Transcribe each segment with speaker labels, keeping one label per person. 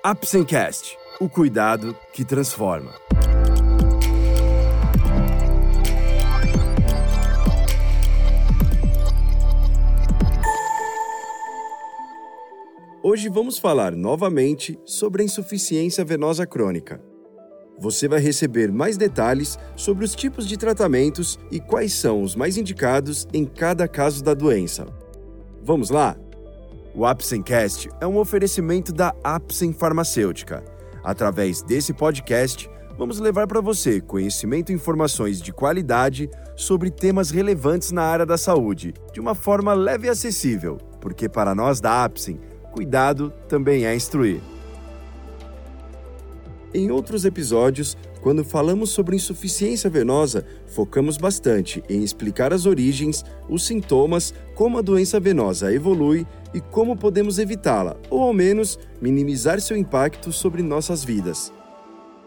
Speaker 1: Apsencast, o cuidado que transforma. Hoje vamos falar novamente sobre a insuficiência venosa crônica. Você vai receber mais detalhes sobre os tipos de tratamentos e quais são os mais indicados em cada caso da doença. Vamos lá? O Apsencast é um oferecimento da Apsen Farmacêutica. Através desse podcast, vamos levar para você conhecimento e informações de qualidade sobre temas relevantes na área da saúde, de uma forma leve e acessível, porque para nós da Apsen, cuidado também é instruir. Em outros episódios, quando falamos sobre insuficiência venosa, focamos bastante em explicar as origens, os sintomas, como a doença venosa evolui e como podemos evitá-la, ou ao menos minimizar seu impacto sobre nossas vidas.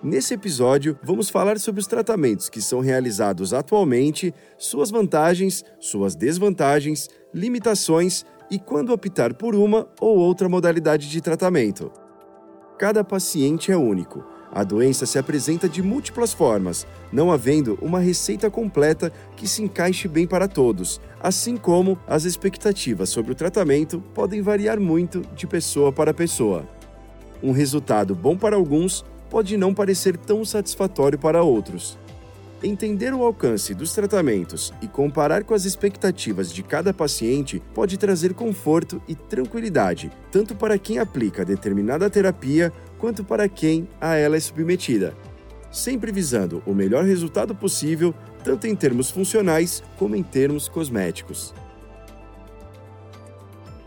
Speaker 1: Nesse episódio, vamos falar sobre os tratamentos que são realizados atualmente, suas vantagens, suas desvantagens, limitações e quando optar por uma ou outra modalidade de tratamento. Cada paciente é único. A doença se apresenta de múltiplas formas, não havendo uma receita completa que se encaixe bem para todos, assim como as expectativas sobre o tratamento podem variar muito de pessoa para pessoa. Um resultado bom para alguns pode não parecer tão satisfatório para outros. Entender o alcance dos tratamentos e comparar com as expectativas de cada paciente pode trazer conforto e tranquilidade, tanto para quem aplica determinada terapia quanto para quem a ela é submetida, sempre visando o melhor resultado possível, tanto em termos funcionais como em termos cosméticos.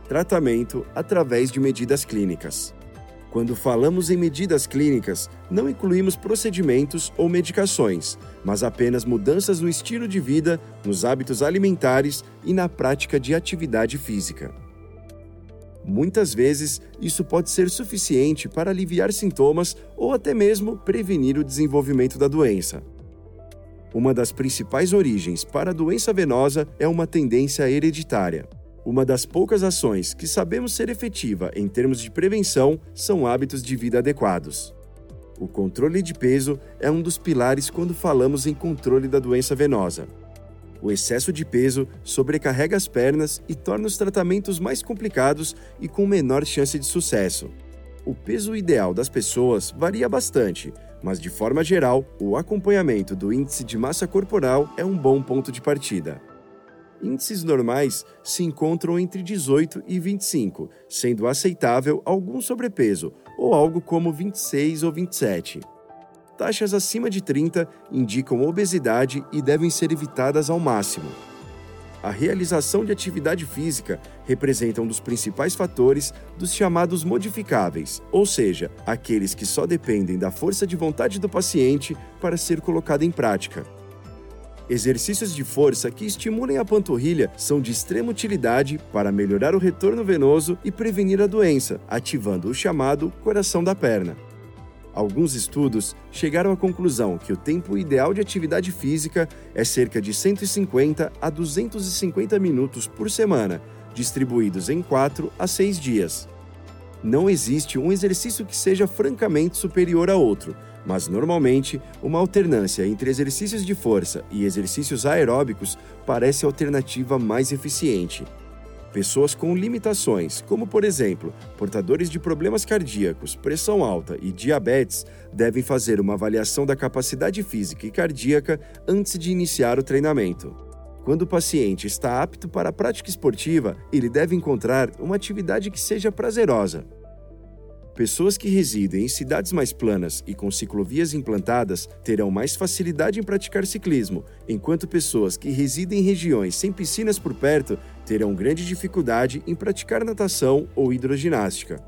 Speaker 1: Tratamento através de medidas clínicas. Quando falamos em medidas clínicas, não incluímos procedimentos ou medicações, mas apenas mudanças no estilo de vida, nos hábitos alimentares e na prática de atividade física. Muitas vezes, isso pode ser suficiente para aliviar sintomas ou até mesmo prevenir o desenvolvimento da doença. Uma das principais origens para a doença venosa é uma tendência hereditária. Uma das poucas ações que sabemos ser efetiva em termos de prevenção são hábitos de vida adequados. O controle de peso é um dos pilares quando falamos em controle da doença venosa. O excesso de peso sobrecarrega as pernas e torna os tratamentos mais complicados e com menor chance de sucesso. O peso ideal das pessoas varia bastante, mas de forma geral, o acompanhamento do índice de massa corporal é um bom ponto de partida. Índices normais se encontram entre 18 e 25, sendo aceitável algum sobrepeso, ou algo como 26 ou 27. Taxas acima de 30 indicam obesidade e devem ser evitadas ao máximo. A realização de atividade física representa um dos principais fatores dos chamados modificáveis, ou seja, aqueles que só dependem da força de vontade do paciente para ser colocado em prática. Exercícios de força que estimulem a panturrilha são de extrema utilidade para melhorar o retorno venoso e prevenir a doença, ativando o chamado coração da perna. Alguns estudos chegaram à conclusão que o tempo ideal de atividade física é cerca de 150 a 250 minutos por semana, distribuídos em 4 a 6 dias. Não existe um exercício que seja francamente superior a outro, mas normalmente uma alternância entre exercícios de força e exercícios aeróbicos parece a alternativa mais eficiente. Pessoas com limitações, como por exemplo, portadores de problemas cardíacos, pressão alta e diabetes, devem fazer uma avaliação da capacidade física e cardíaca antes de iniciar o treinamento. Quando o paciente está apto para a prática esportiva, ele deve encontrar uma atividade que seja prazerosa, Pessoas que residem em cidades mais planas e com ciclovias implantadas terão mais facilidade em praticar ciclismo, enquanto pessoas que residem em regiões sem piscinas por perto terão grande dificuldade em praticar natação ou hidroginástica.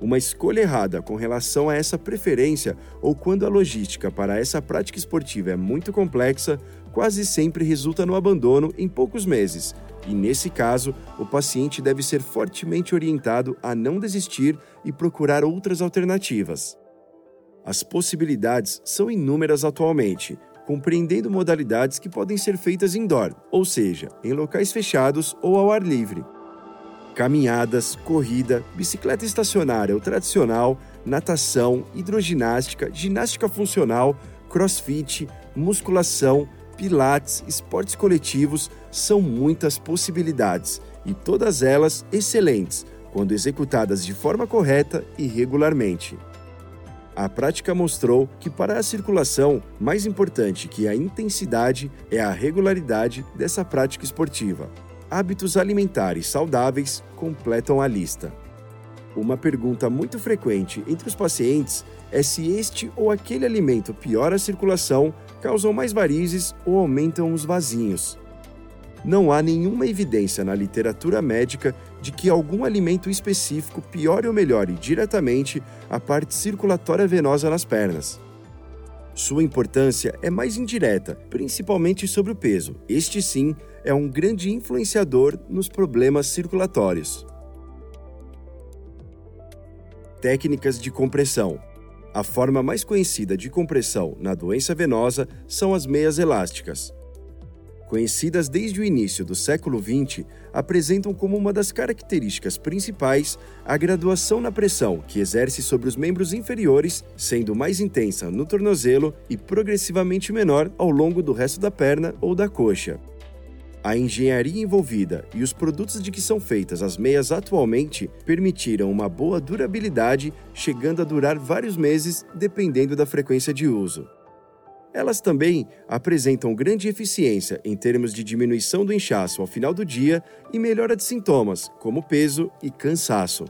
Speaker 1: Uma escolha errada com relação a essa preferência ou quando a logística para essa prática esportiva é muito complexa, quase sempre resulta no abandono em poucos meses, e nesse caso, o paciente deve ser fortemente orientado a não desistir e procurar outras alternativas. As possibilidades são inúmeras atualmente, compreendendo modalidades que podem ser feitas indoor, ou seja, em locais fechados ou ao ar livre. caminhadas, corrida, bicicleta estacionária ou tradicional, natação, hidroginástica, ginástica funcional, crossfit, musculação, pilates, esportes coletivos são muitas possibilidades e todas elas excelentes quando executadas de forma correta e regularmente. A prática mostrou que para a circulação, mais importante que a intensidade é a regularidade dessa prática esportiva. Hábitos alimentares saudáveis completam a lista. Uma pergunta muito frequente entre os pacientes é se este ou aquele alimento piora a circulação, causam mais varizes ou aumentam os vasinhos. Não há nenhuma evidência na literatura médica de que algum alimento específico piore ou melhore diretamente a parte circulatória venosa nas pernas. Sua importância é mais indireta, principalmente sobre o peso. Este sim é um grande influenciador nos problemas circulatórios. Técnicas de compressão. A forma mais conhecida de compressão na doença venosa são as meias elásticas. Conhecidas desde o início do século XX, apresentam como uma das características principais a graduação na pressão que exerce sobre os membros inferiores, sendo mais intensa no tornozelo e progressivamente menor ao longo do resto da perna ou da coxa. A engenharia envolvida e os produtos de que são feitas as meias atualmente permitiram uma boa durabilidade, chegando a durar vários meses, dependendo da frequência de uso. Elas também apresentam grande eficiência em termos de diminuição do inchaço ao final do dia e melhora de sintomas, como peso e cansaço.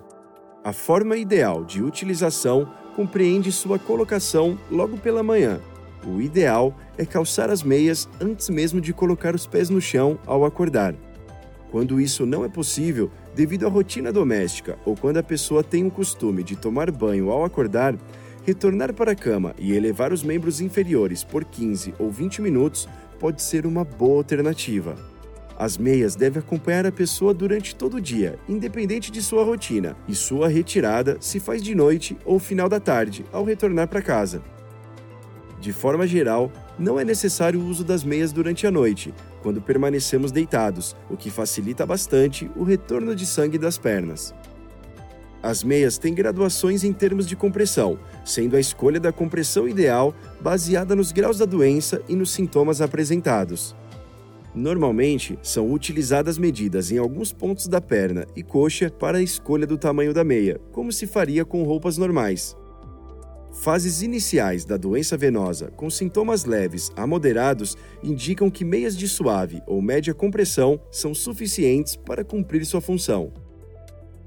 Speaker 1: A forma ideal de utilização compreende sua colocação logo pela manhã, o ideal é calçar as meias antes mesmo de colocar os pés no chão ao acordar. Quando isso não é possível, devido à rotina doméstica ou quando a pessoa tem o costume de tomar banho ao acordar, retornar para a cama e elevar os membros inferiores por 15 ou 20 minutos pode ser uma boa alternativa. As meias devem acompanhar a pessoa durante todo o dia, independente de sua rotina, e sua retirada se faz de noite ou final da tarde, ao retornar para casa. De forma geral, não é necessário o uso das meias durante a noite, quando permanecemos deitados, o que facilita bastante o retorno de sangue das pernas. As meias têm graduações em termos de compressão, sendo a escolha da compressão ideal baseada nos graus da doença e nos sintomas apresentados. Normalmente, são utilizadas medidas em alguns pontos da perna e coxa para a escolha do tamanho da meia, como se faria com roupas normais. Fases iniciais da doença venosa com sintomas leves a moderados indicam que meias de suave ou média compressão são suficientes para cumprir sua função.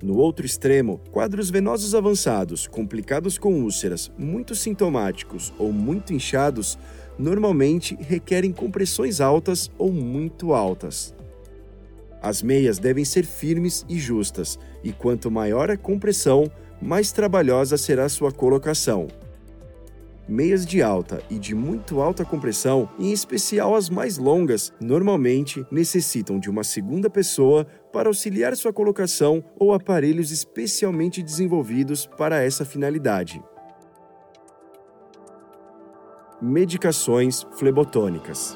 Speaker 1: No outro extremo, quadros venosos avançados, complicados com úlceras, muito sintomáticos ou muito inchados, normalmente requerem compressões altas ou muito altas. As meias devem ser firmes e justas, e quanto maior a compressão, mais trabalhosa será sua colocação. Meias de alta e de muito alta compressão, em especial as mais longas, normalmente necessitam de uma segunda pessoa para auxiliar sua colocação ou aparelhos especialmente desenvolvidos para essa finalidade. Medicações flebotônicas.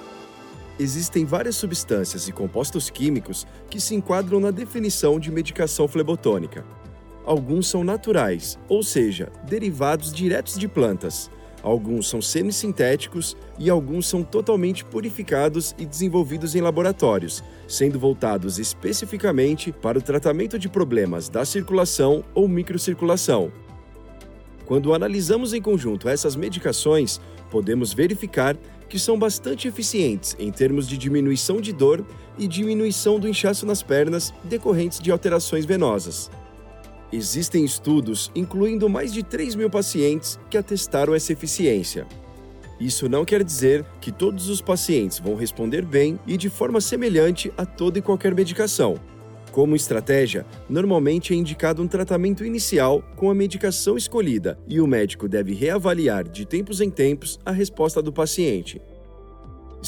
Speaker 1: Existem várias substâncias e compostos químicos que se enquadram na definição de medicação flebotônica alguns são naturais, ou seja, derivados diretos de plantas. Alguns são semissintéticos e alguns são totalmente purificados e desenvolvidos em laboratórios, sendo voltados especificamente para o tratamento de problemas da circulação ou microcirculação. Quando analisamos em conjunto essas medicações, podemos verificar que são bastante eficientes em termos de diminuição de dor e diminuição do inchaço nas pernas decorrentes de alterações venosas. Existem estudos incluindo mais de 3 mil pacientes que atestaram essa eficiência. Isso não quer dizer que todos os pacientes vão responder bem e de forma semelhante a toda e qualquer medicação. Como estratégia, normalmente é indicado um tratamento inicial com a medicação escolhida e o médico deve reavaliar de tempos em tempos a resposta do paciente.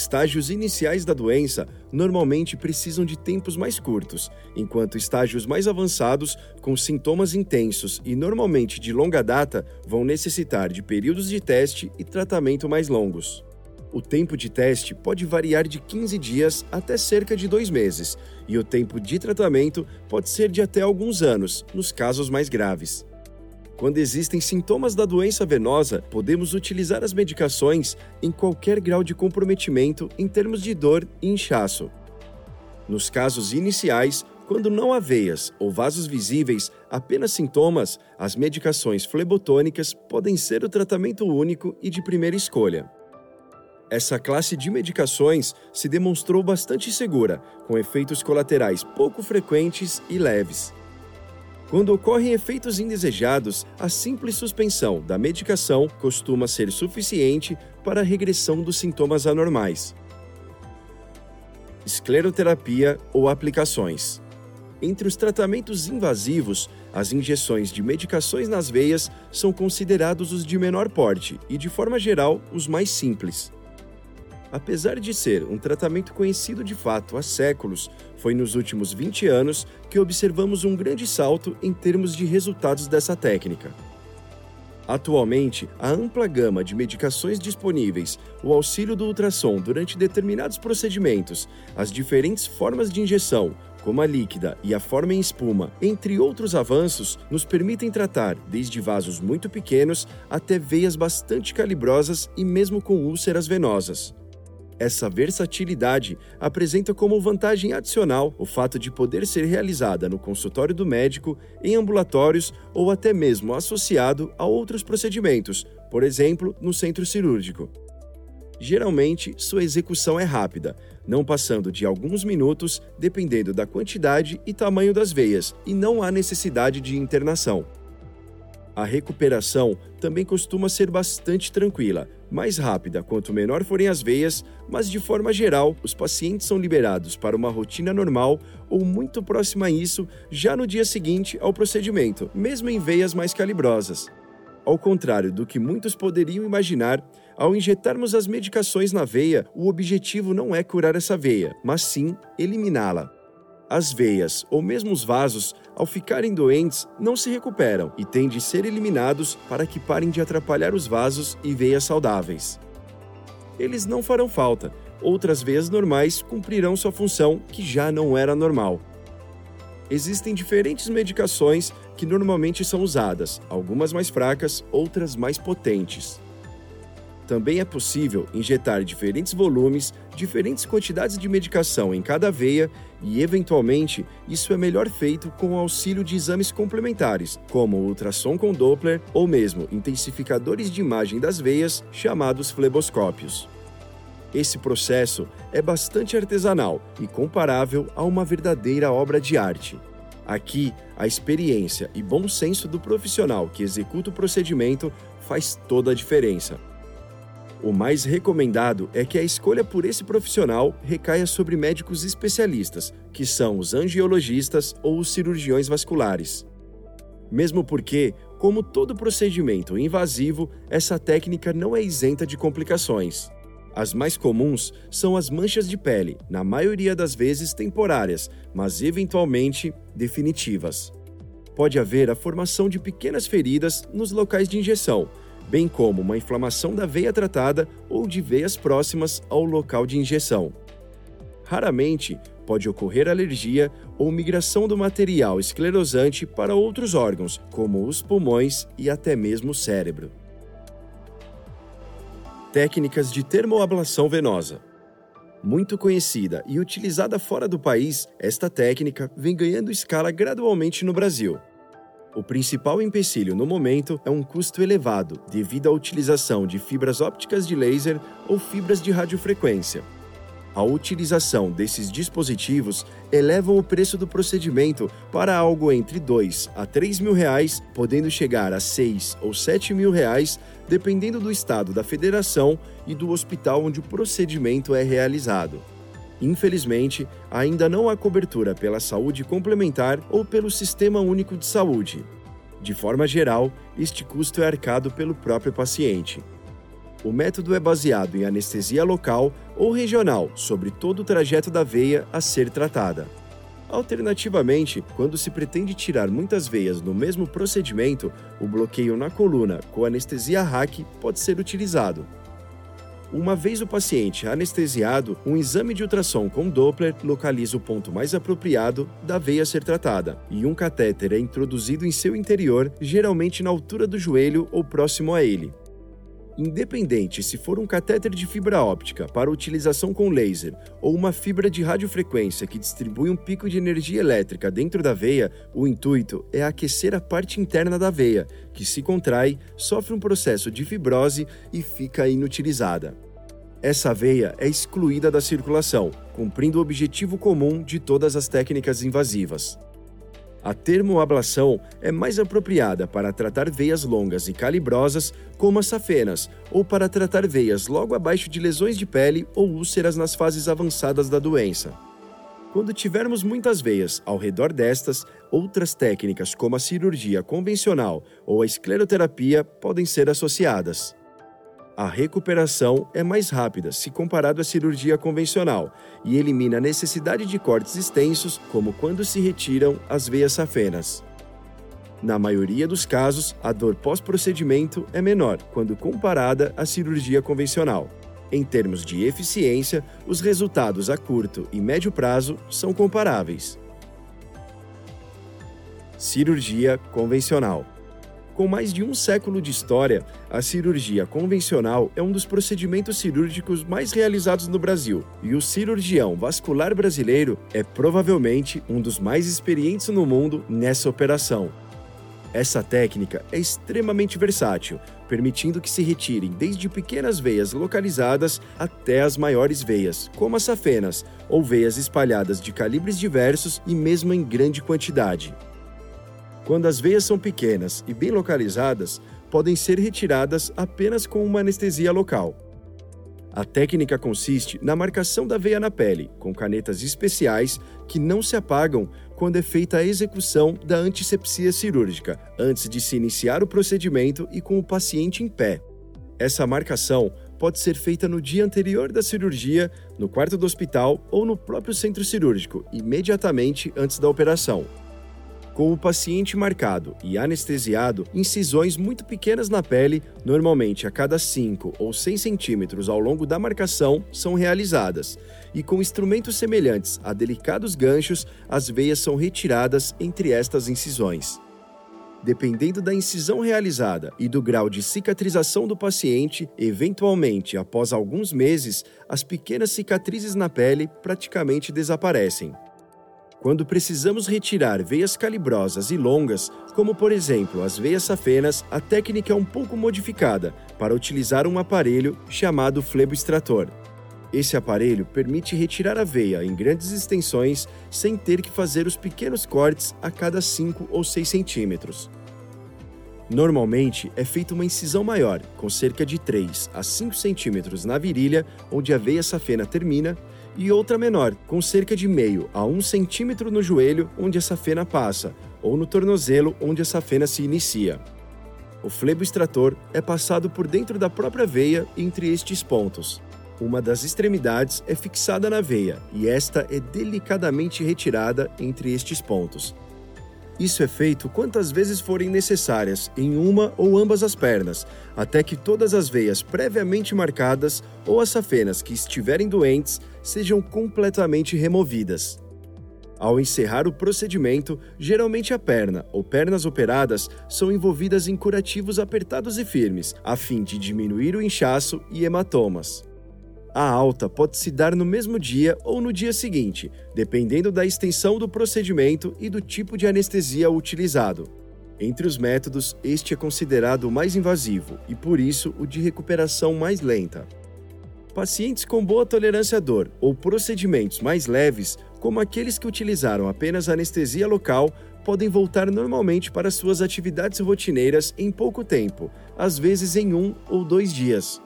Speaker 1: Estágios iniciais da doença normalmente precisam de tempos mais curtos, enquanto estágios mais avançados, com sintomas intensos e normalmente de longa data, vão necessitar de períodos de teste e tratamento mais longos. O tempo de teste pode variar de 15 dias até cerca de dois meses, e o tempo de tratamento pode ser de até alguns anos, nos casos mais graves. Quando existem sintomas da doença venosa, podemos utilizar as medicações em qualquer grau de comprometimento em termos de dor e inchaço. Nos casos iniciais, quando não há veias ou vasos visíveis, apenas sintomas, as medicações flebotônicas podem ser o tratamento único e de primeira escolha. Essa classe de medicações se demonstrou bastante segura, com efeitos colaterais pouco frequentes e leves. Quando ocorrem efeitos indesejados, a simples suspensão da medicação costuma ser suficiente para a regressão dos sintomas anormais. Escleroterapia ou aplicações. Entre os tratamentos invasivos, as injeções de medicações nas veias são considerados os de menor porte e, de forma geral, os mais simples. Apesar de ser um tratamento conhecido de fato há séculos, foi nos últimos 20 anos que observamos um grande salto em termos de resultados dessa técnica. Atualmente, a ampla gama de medicações disponíveis, o auxílio do ultrassom durante determinados procedimentos, as diferentes formas de injeção, como a líquida e a forma em espuma, entre outros avanços, nos permitem tratar desde vasos muito pequenos até veias bastante calibrosas e mesmo com úlceras venosas. Essa versatilidade apresenta como vantagem adicional o fato de poder ser realizada no consultório do médico, em ambulatórios ou até mesmo associado a outros procedimentos, por exemplo, no centro cirúrgico. Geralmente, sua execução é rápida, não passando de alguns minutos, dependendo da quantidade e tamanho das veias, e não há necessidade de internação. A recuperação também costuma ser bastante tranquila, mais rápida quanto menor forem as veias, mas de forma geral, os pacientes são liberados para uma rotina normal ou muito próxima a isso já no dia seguinte ao procedimento, mesmo em veias mais calibrosas. Ao contrário do que muitos poderiam imaginar, ao injetarmos as medicações na veia, o objetivo não é curar essa veia, mas sim eliminá-la. As veias ou mesmo os vasos, ao ficarem doentes, não se recuperam e têm de ser eliminados para que parem de atrapalhar os vasos e veias saudáveis. Eles não farão falta, outras veias normais cumprirão sua função que já não era normal. Existem diferentes medicações que normalmente são usadas, algumas mais fracas, outras mais potentes. Também é possível injetar diferentes volumes, diferentes quantidades de medicação em cada veia e, eventualmente, isso é melhor feito com o auxílio de exames complementares, como ultrassom com Doppler ou mesmo intensificadores de imagem das veias, chamados fleboscópios. Esse processo é bastante artesanal e comparável a uma verdadeira obra de arte. Aqui, a experiência e bom senso do profissional que executa o procedimento faz toda a diferença. O mais recomendado é que a escolha por esse profissional recaia sobre médicos especialistas, que são os angiologistas ou os cirurgiões vasculares. Mesmo porque, como todo procedimento invasivo, essa técnica não é isenta de complicações. As mais comuns são as manchas de pele, na maioria das vezes temporárias, mas eventualmente definitivas. Pode haver a formação de pequenas feridas nos locais de injeção, bem como uma inflamação da veia tratada ou de veias próximas ao local de injeção. Raramente pode ocorrer alergia ou migração do material esclerosante para outros órgãos, como os pulmões e até mesmo o cérebro. Técnicas de termoablação venosa. Muito conhecida e utilizada fora do país, esta técnica vem ganhando escala gradualmente no Brasil. O principal empecilho no momento é um custo elevado devido à utilização de fibras ópticas de laser ou fibras de radiofrequência. A utilização desses dispositivos eleva o preço do procedimento para algo entre 2 a 3 mil reais, podendo chegar a 6 ou 7 mil reais, dependendo do estado da federação e do hospital onde o procedimento é realizado. Infelizmente, ainda não há cobertura pela saúde complementar ou pelo Sistema Único de Saúde. De forma geral, este custo é arcado pelo próprio paciente. O método é baseado em anestesia local ou regional sobre todo o trajeto da veia a ser tratada. Alternativamente, quando se pretende tirar muitas veias no mesmo procedimento, o bloqueio na coluna com anestesia RAC pode ser utilizado. Uma vez o paciente anestesiado, um exame de ultrassom com Doppler localiza o ponto mais apropriado da veia a ser tratada, e um catéter é introduzido em seu interior, geralmente na altura do joelho ou próximo a ele. Independente se for um catéter de fibra óptica para utilização com laser ou uma fibra de radiofrequência que distribui um pico de energia elétrica dentro da veia, o intuito é aquecer a parte interna da veia, que se contrai, sofre um processo de fibrose e fica inutilizada. Essa veia é excluída da circulação, cumprindo o objetivo comum de todas as técnicas invasivas. A termoablação é mais apropriada para tratar veias longas e calibrosas, como as safenas, ou para tratar veias logo abaixo de lesões de pele ou úlceras nas fases avançadas da doença. Quando tivermos muitas veias ao redor destas, outras técnicas como a cirurgia convencional ou a escleroterapia podem ser associadas. A recuperação é mais rápida se comparado à cirurgia convencional e elimina a necessidade de cortes extensos, como quando se retiram as veias safenas. Na maioria dos casos, a dor pós-procedimento é menor quando comparada à cirurgia convencional. Em termos de eficiência, os resultados a curto e médio prazo são comparáveis. Cirurgia convencional. Com mais de um século de história, a cirurgia convencional é um dos procedimentos cirúrgicos mais realizados no Brasil, e o cirurgião vascular brasileiro é provavelmente um dos mais experientes no mundo nessa operação. Essa técnica é extremamente versátil, permitindo que se retirem desde pequenas veias localizadas até as maiores veias, como as safenas, ou veias espalhadas de calibres diversos e mesmo em grande quantidade. Quando as veias são pequenas e bem localizadas, podem ser retiradas apenas com uma anestesia local. A técnica consiste na marcação da veia na pele, com canetas especiais que não se apagam quando é feita a execução da antisepsia cirúrgica, antes de se iniciar o procedimento e com o paciente em pé. Essa marcação pode ser feita no dia anterior da cirurgia, no quarto do hospital ou no próprio centro cirúrgico, imediatamente antes da operação com o paciente marcado e anestesiado, incisões muito pequenas na pele, normalmente a cada 5 ou 6 centímetros ao longo da marcação, são realizadas, e com instrumentos semelhantes a delicados ganchos, as veias são retiradas entre estas incisões. Dependendo da incisão realizada e do grau de cicatrização do paciente, eventualmente, após alguns meses, as pequenas cicatrizes na pele praticamente desaparecem. Quando precisamos retirar veias calibrosas e longas, como por exemplo as veias safenas, a técnica é um pouco modificada para utilizar um aparelho chamado fleboextrator. Esse aparelho permite retirar a veia em grandes extensões sem ter que fazer os pequenos cortes a cada 5 ou 6 centímetros. Normalmente é feita uma incisão maior, com cerca de 3 a 5 centímetros na virilha, onde a veia safena termina, e outra menor, com cerca de meio a um centímetro no joelho, onde essa fena passa, ou no tornozelo, onde essa fena se inicia. O flebo extrator é passado por dentro da própria veia entre estes pontos. Uma das extremidades é fixada na veia e esta é delicadamente retirada entre estes pontos. Isso é feito quantas vezes forem necessárias em uma ou ambas as pernas, até que todas as veias previamente marcadas ou as safenas que estiverem doentes sejam completamente removidas. Ao encerrar o procedimento, geralmente a perna ou pernas operadas são envolvidas em curativos apertados e firmes, a fim de diminuir o inchaço e hematomas. A alta pode se dar no mesmo dia ou no dia seguinte, dependendo da extensão do procedimento e do tipo de anestesia utilizado. Entre os métodos, este é considerado o mais invasivo e, por isso, o de recuperação mais lenta. Pacientes com boa tolerância à dor ou procedimentos mais leves, como aqueles que utilizaram apenas anestesia local, podem voltar normalmente para suas atividades rotineiras em pouco tempo, às vezes em um ou dois dias.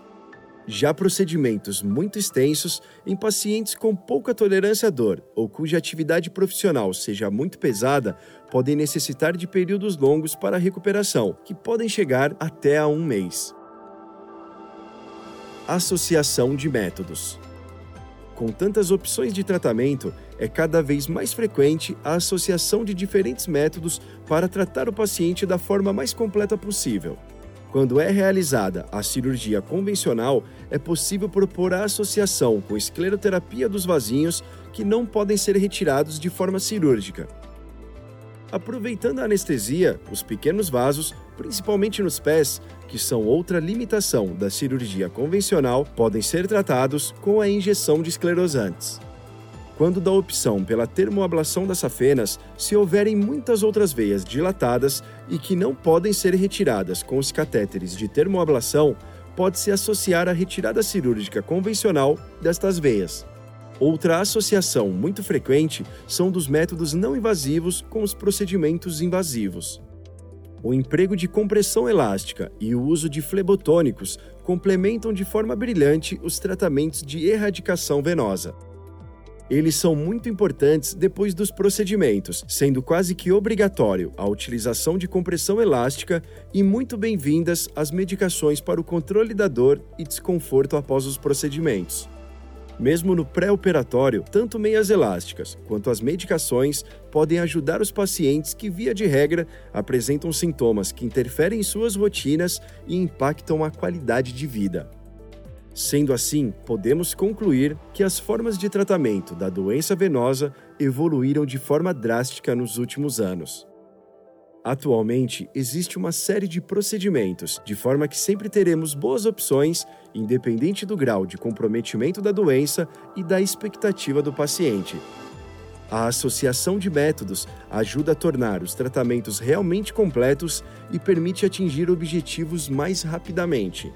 Speaker 1: Já procedimentos muito extensos em pacientes com pouca tolerância à dor ou cuja atividade profissional seja muito pesada podem necessitar de períodos longos para recuperação, que podem chegar até a um mês. Associação de métodos. Com tantas opções de tratamento, é cada vez mais frequente a associação de diferentes métodos para tratar o paciente da forma mais completa possível. Quando é realizada a cirurgia convencional, é possível propor a associação com escleroterapia dos vasinhos que não podem ser retirados de forma cirúrgica. Aproveitando a anestesia, os pequenos vasos, principalmente nos pés, que são outra limitação da cirurgia convencional, podem ser tratados com a injeção de esclerosantes. Quando da opção pela termoablação das safenas, se houverem muitas outras veias dilatadas e que não podem ser retiradas com os catéteres de termoablação, pode-se associar a retirada cirúrgica convencional destas veias. Outra associação muito frequente são dos métodos não invasivos com os procedimentos invasivos. O emprego de compressão elástica e o uso de flebotônicos complementam de forma brilhante os tratamentos de erradicação venosa. Eles são muito importantes depois dos procedimentos, sendo quase que obrigatório a utilização de compressão elástica e muito bem-vindas as medicações para o controle da dor e desconforto após os procedimentos. Mesmo no pré-operatório, tanto meias elásticas quanto as medicações podem ajudar os pacientes que, via de regra, apresentam sintomas que interferem em suas rotinas e impactam a qualidade de vida. Sendo assim, podemos concluir que as formas de tratamento da doença venosa evoluíram de forma drástica nos últimos anos. Atualmente, existe uma série de procedimentos, de forma que sempre teremos boas opções, independente do grau de comprometimento da doença e da expectativa do paciente. A associação de métodos ajuda a tornar os tratamentos realmente completos e permite atingir objetivos mais rapidamente.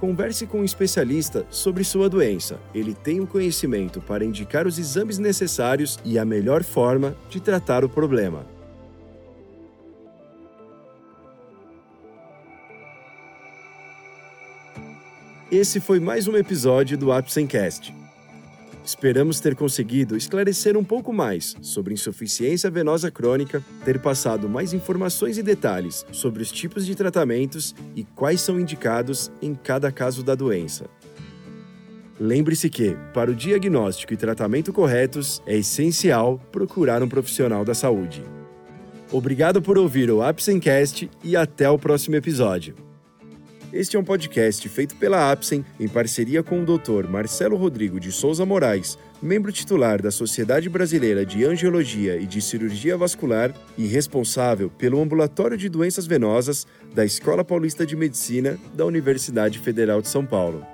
Speaker 1: Converse com um especialista sobre sua doença. Ele tem o conhecimento para indicar os exames necessários e a melhor forma de tratar o problema. Esse foi mais um episódio do Apsencast. Esperamos ter conseguido esclarecer um pouco mais sobre insuficiência venosa crônica, ter passado mais informações e detalhes sobre os tipos de tratamentos e quais são indicados em cada caso da doença. Lembre-se que, para o diagnóstico e tratamento corretos, é essencial procurar um profissional da saúde. Obrigado por ouvir o Apsencast e até o próximo episódio. Este é um podcast feito pela Apsen em parceria com o Dr. Marcelo Rodrigo de Souza Moraes, membro titular da Sociedade Brasileira de Angiologia e de Cirurgia Vascular e responsável pelo Ambulatório de Doenças Venosas da Escola Paulista de Medicina da Universidade Federal de São Paulo.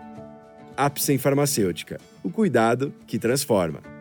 Speaker 1: Apsen Farmacêutica. O cuidado que transforma.